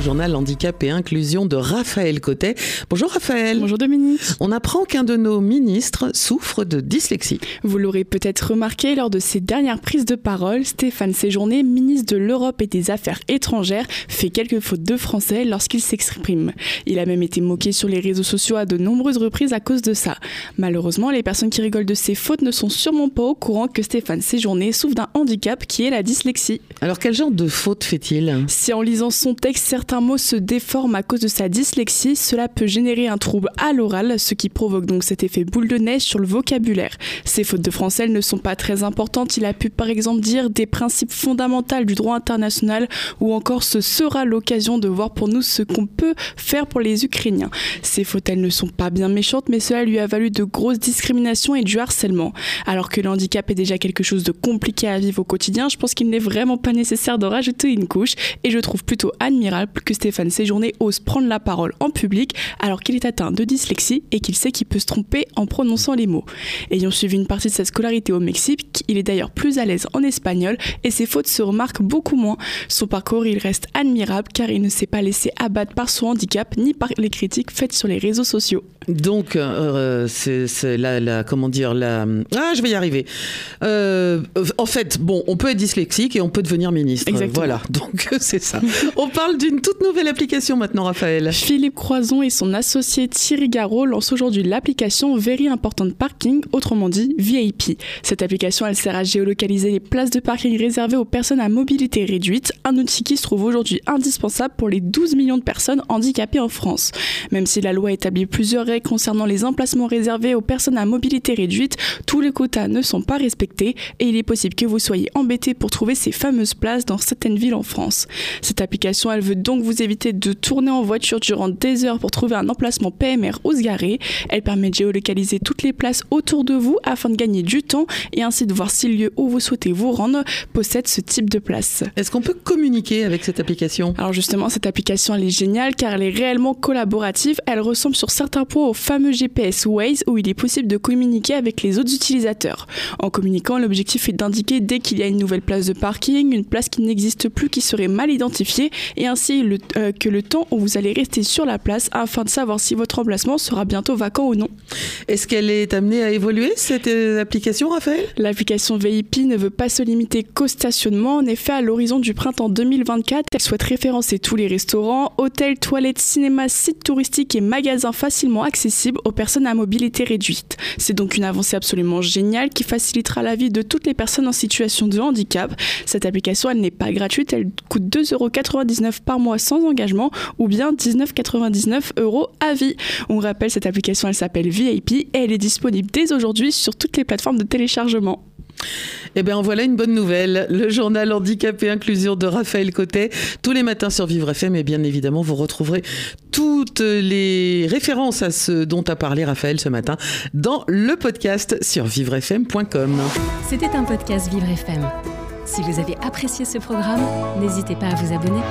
Journal handicap et inclusion de Raphaël Cotet. Bonjour Raphaël. Bonjour Dominique. On apprend qu'un de nos ministres souffre de dyslexie. Vous l'aurez peut-être remarqué lors de ses dernières prises de parole, Stéphane Séjourné, ministre de l'Europe et des Affaires étrangères, fait quelques fautes de français lorsqu'il s'exprime. Il a même été moqué sur les réseaux sociaux à de nombreuses reprises à cause de ça. Malheureusement, les personnes qui rigolent de ses fautes ne sont sûrement pas au courant que Stéphane Séjourné souffre d'un handicap qui est la dyslexie. Alors quel genre de fautes fait-il? Si en lisant son texte, certains mots se déforment à cause de sa dyslexie, cela peut générer un trouble à l'oral, ce qui provoque donc cet effet boule de neige sur le vocabulaire. Ces fautes de français ne sont pas très importantes. Il a pu par exemple dire des principes fondamentaux du droit international ou encore ce sera l'occasion de voir pour nous ce qu'on peut faire pour les Ukrainiens. Ces fautes, elles ne sont pas bien méchantes, mais cela lui a valu de grosses discriminations et du harcèlement. Alors que le handicap est déjà quelque chose de compliqué à vivre au quotidien, je pense qu'il n'est vraiment pas nécessaire de rajouter une couche et je trouve plutôt admirable que Stéphane Séjourné ose prendre la parole en public alors qu'il est atteint de dyslexie et qu'il sait qu'il peut se tromper en prononçant les mots. Ayant suivi une partie de sa scolarité au Mexique, il est d'ailleurs plus à l'aise en espagnol et ses fautes se remarquent beaucoup moins. Son parcours, il reste admirable car il ne s'est pas laissé abattre par son handicap ni par les critiques faites sur les réseaux sociaux. Donc, euh, c'est la, comment dire, la... Ah, je vais y arriver. Euh, en fait, bon, on peut être dyslexique et on peut devenir ministre. Exactement. Voilà, donc c'est ça. on parle d'une toute nouvelle application maintenant, Raphaël. Philippe Croison et son associé Thierry Garot lancent aujourd'hui l'application Very Important Parking, autrement dit VIP. Cette application, elle sert à géolocaliser les places de parking réservées aux personnes à mobilité réduite, un outil qui se trouve aujourd'hui indispensable pour les 12 millions de personnes handicapées en France. Même si la loi établit plusieurs règles concernant les emplacements réservés aux personnes à mobilité réduite, tous les quotas ne sont pas respectés et il est possible que vous soyez embêté pour trouver ces fameuses places dans certaines villes en France. Cette application, elle veut donc vous éviter de tourner en voiture durant des heures pour trouver un emplacement PMR ou se garer. Elle permet de géolocaliser toutes les places autour de vous afin de gagner du temps et ainsi de voir si le lieu où vous souhaitez vous rendre possède ce type de place. Est-ce qu'on peut communiquer avec cette application? Alors justement, cette application elle est géniale car elle est réellement collaborative. Elle ressemble sur certains points au fameux GPS Waze où il est possible de communiquer avec les autres utilisateurs. En communiquant, l'objectif est d'indiquer dès qu'il y a une nouvelle place de parking, une place qui n'existe plus qui serait mal identifiée et ainsi le, euh, que le temps où vous allez rester sur la place afin de savoir si votre emplacement sera bientôt vacant ou non. Est-ce qu'elle est amenée à évoluer cette euh, application, Raphaël? L'application VIP ne veut pas se limiter qu'au stationnement. En effet, à l'horizon du printemps 2024, elle souhaite référencer tous les restaurants, hôtels, toilettes, cinémas, sites touristiques et magasins facilement accessibles aux personnes à mobilité réduite. C'est donc une avancée absolument géniale qui facilitera la vie de toutes les personnes en situation de handicap. Cette application, elle n'est pas gratuite, elle coûte 2,99€ par mois sans engagement ou bien 19,99 euros à vie. On rappelle, cette application, elle s'appelle VIP et elle est disponible dès aujourd'hui sur toutes les plateformes de téléchargement. Eh bien, voilà une bonne nouvelle. Le journal Handicap et Inclusion de Raphaël Cotet, tous les matins sur Vivre FM. Et bien évidemment, vous retrouverez toutes les références à ce dont a parlé Raphaël ce matin dans le podcast sur vivrefm.com. C'était un podcast Vivre FM. Si vous avez apprécié ce programme, n'hésitez pas à vous abonner.